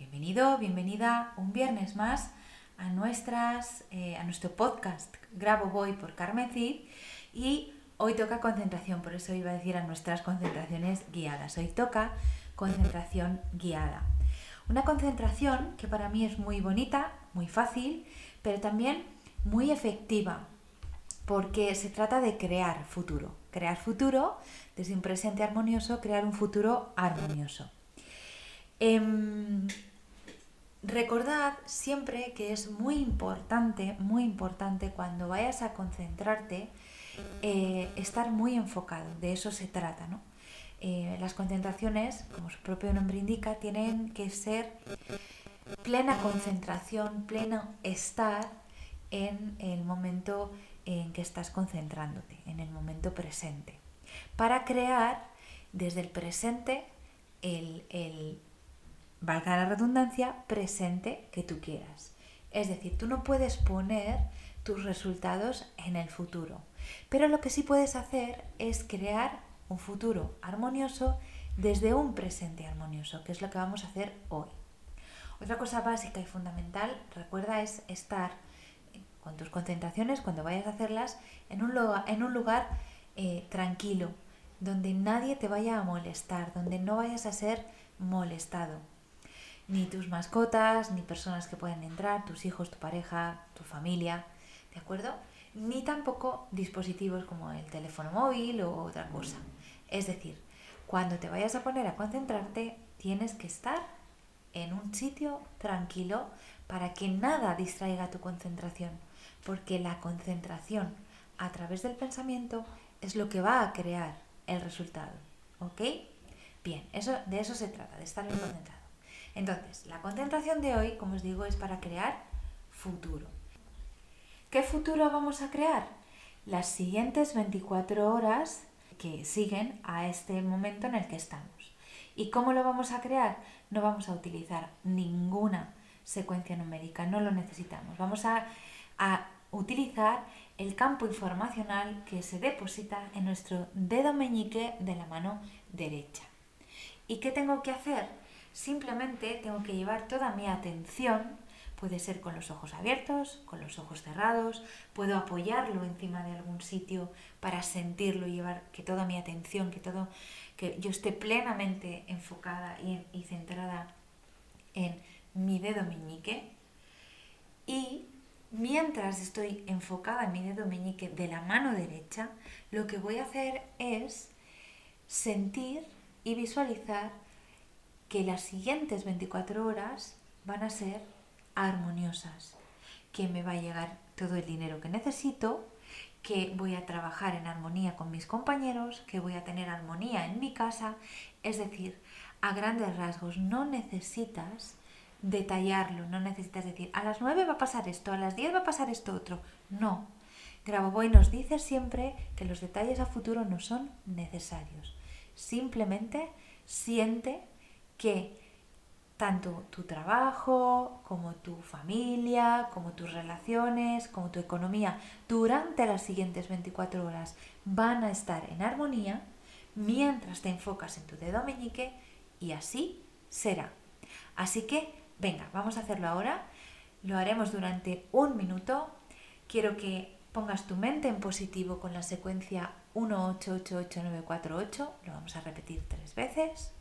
Bienvenido, bienvenida un viernes más a, nuestras, eh, a nuestro podcast Grabo Voy por Carmen Cid y hoy toca concentración, por eso iba a decir a nuestras concentraciones guiadas. Hoy toca concentración guiada. Una concentración que para mí es muy bonita, muy fácil, pero también muy efectiva, porque se trata de crear futuro. Crear futuro, desde un presente armonioso, crear un futuro armonioso. Em, Recordad siempre que es muy importante, muy importante cuando vayas a concentrarte, eh, estar muy enfocado, de eso se trata, ¿no? Eh, las concentraciones, como su propio nombre indica, tienen que ser plena concentración, pleno estar en el momento en que estás concentrándote, en el momento presente, para crear desde el presente el, el valga la redundancia, presente que tú quieras. Es decir, tú no puedes poner tus resultados en el futuro, pero lo que sí puedes hacer es crear un futuro armonioso desde un presente armonioso, que es lo que vamos a hacer hoy. Otra cosa básica y fundamental, recuerda, es estar con tus concentraciones, cuando vayas a hacerlas, en un lugar, eh, tranquilo, donde nadie te vaya a molestar, donde no vayas a ser molestado ni tus mascotas, ni personas que pueden entrar, tus hijos, tu pareja, tu familia, ¿de acuerdo? Ni tampoco dispositivos como el teléfono móvil o otra cosa. Es decir, cuando te vayas a poner a concentrarte, tienes que estar en un sitio tranquilo para que nada distraiga tu concentración, porque la concentración a través del pensamiento es lo que va a crear el resultado. ¿Ok? Bien, eso, de eso se trata, de estar bien concentrado. Entonces, la concentración de hoy, como os digo, es para crear futuro. ¿Qué futuro vamos a crear? Las siguientes 24 horas que siguen a este momento en el que estamos. ¿Y cómo lo vamos a crear? No vamos a utilizar ninguna secuencia numérica, no lo necesitamos. Vamos a, a utilizar el campo informacional que se deposita en nuestro dedo meñique de la mano derecha. ¿Y qué tengo que hacer? Simplemente tengo que llevar toda mi atención, puede ser con los ojos abiertos, con los ojos cerrados, puedo apoyarlo encima de algún sitio para sentirlo y llevar que toda mi atención, que todo, que yo esté plenamente enfocada y, y centrada en mi dedo meñique. Y mientras estoy enfocada en mi dedo meñique de la mano derecha, lo que voy a hacer es sentir y visualizar que las siguientes 24 horas van a ser armoniosas, que me va a llegar todo el dinero que necesito, que voy a trabajar en armonía con mis compañeros, que voy a tener armonía en mi casa, es decir, a grandes rasgos no necesitas detallarlo, no necesitas decir, a las 9 va a pasar esto, a las 10 va a pasar esto otro. No. Grabovoi nos dice siempre que los detalles a futuro no son necesarios. Simplemente siente que tanto tu trabajo, como tu familia, como tus relaciones, como tu economía, durante las siguientes 24 horas van a estar en armonía mientras te enfocas en tu dedo meñique y así será. Así que, venga, vamos a hacerlo ahora. Lo haremos durante un minuto. Quiero que pongas tu mente en positivo con la secuencia 1888948. Lo vamos a repetir tres veces.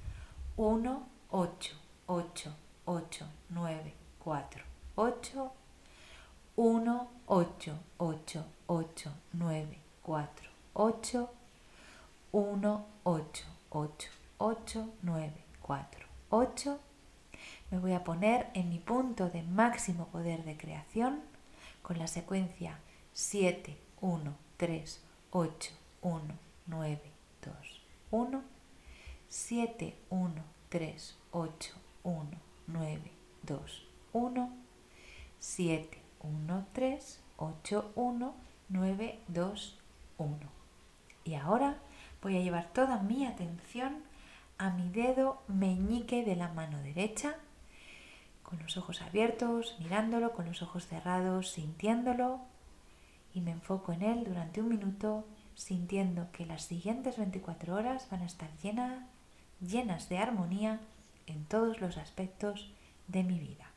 1, 8, 8, 8, 9, 4, 4, 8, 1, 8, 8, 8, 9, 4, 8, 1, 8, 8, 8, 9, 4, 8. Me voy a poner en mi punto de máximo poder de creación con la secuencia 7, 1, 3, 8, 1, 9, 2, 1, 7, 1, 3, 8, 1, 9, 2, 1, 7, 1, 3, 8, 1, 9, 2, 1. Y ahora voy a llevar toda mi atención a mi dedo meñique de la mano derecha, con los ojos abiertos, mirándolo, con los ojos cerrados, sintiéndolo, y me enfoco en él durante un minuto, sintiendo que las siguientes 24 horas van a estar llenas, llenas de armonía en todos los aspectos de mi vida.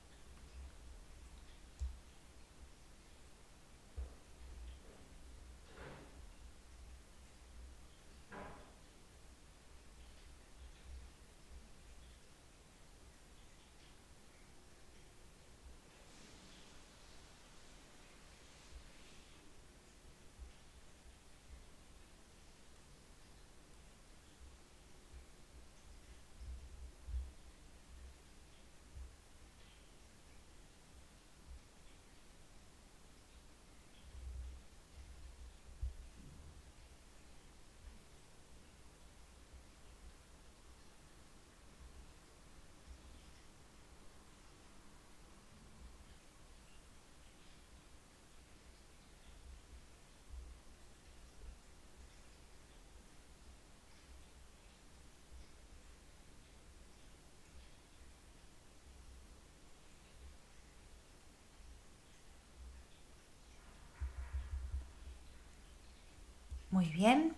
Muy bien.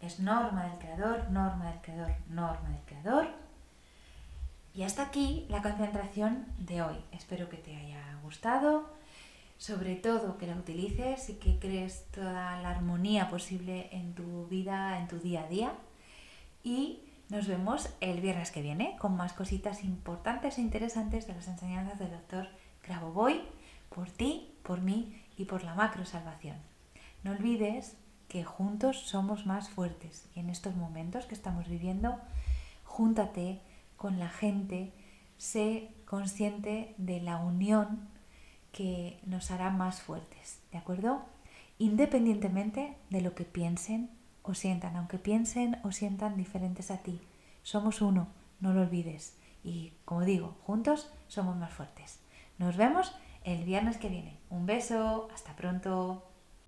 Es norma del creador, norma del creador, norma del creador. Y hasta aquí la concentración de hoy. Espero que te haya gustado, sobre todo que la utilices y que crees toda la armonía posible en tu vida, en tu día a día. Y nos vemos el viernes que viene con más cositas importantes e interesantes de las enseñanzas del doctor Grabovoi por ti, por mí y por la macro salvación. No olvides que juntos somos más fuertes y en estos momentos que estamos viviendo, júntate con la gente, sé consciente de la unión que nos hará más fuertes, ¿de acuerdo? Independientemente de lo que piensen o sientan, aunque piensen o sientan diferentes a ti, somos uno, no lo olvides. Y como digo, juntos somos más fuertes. Nos vemos el viernes que viene. Un beso, hasta pronto.